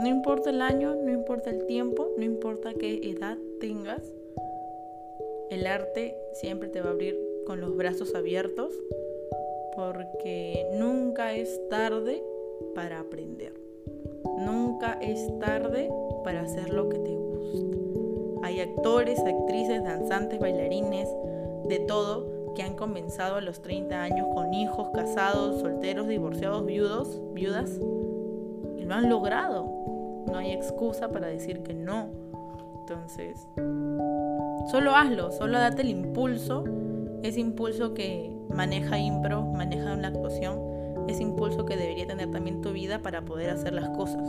No importa el año, no importa el tiempo, no importa qué edad tengas, el arte siempre te va a abrir con los brazos abiertos porque nunca es tarde para aprender. Nunca es tarde para hacer lo que te gusta. Hay actores, actrices, danzantes, bailarines, de todo, que han comenzado a los 30 años con hijos, casados, solteros, divorciados, viudos, viudas, lo han logrado. No hay excusa para decir que no. Entonces, solo hazlo, solo date el impulso, ese impulso que maneja impro, maneja la actuación, ese impulso que debería tener también tu vida para poder hacer las cosas.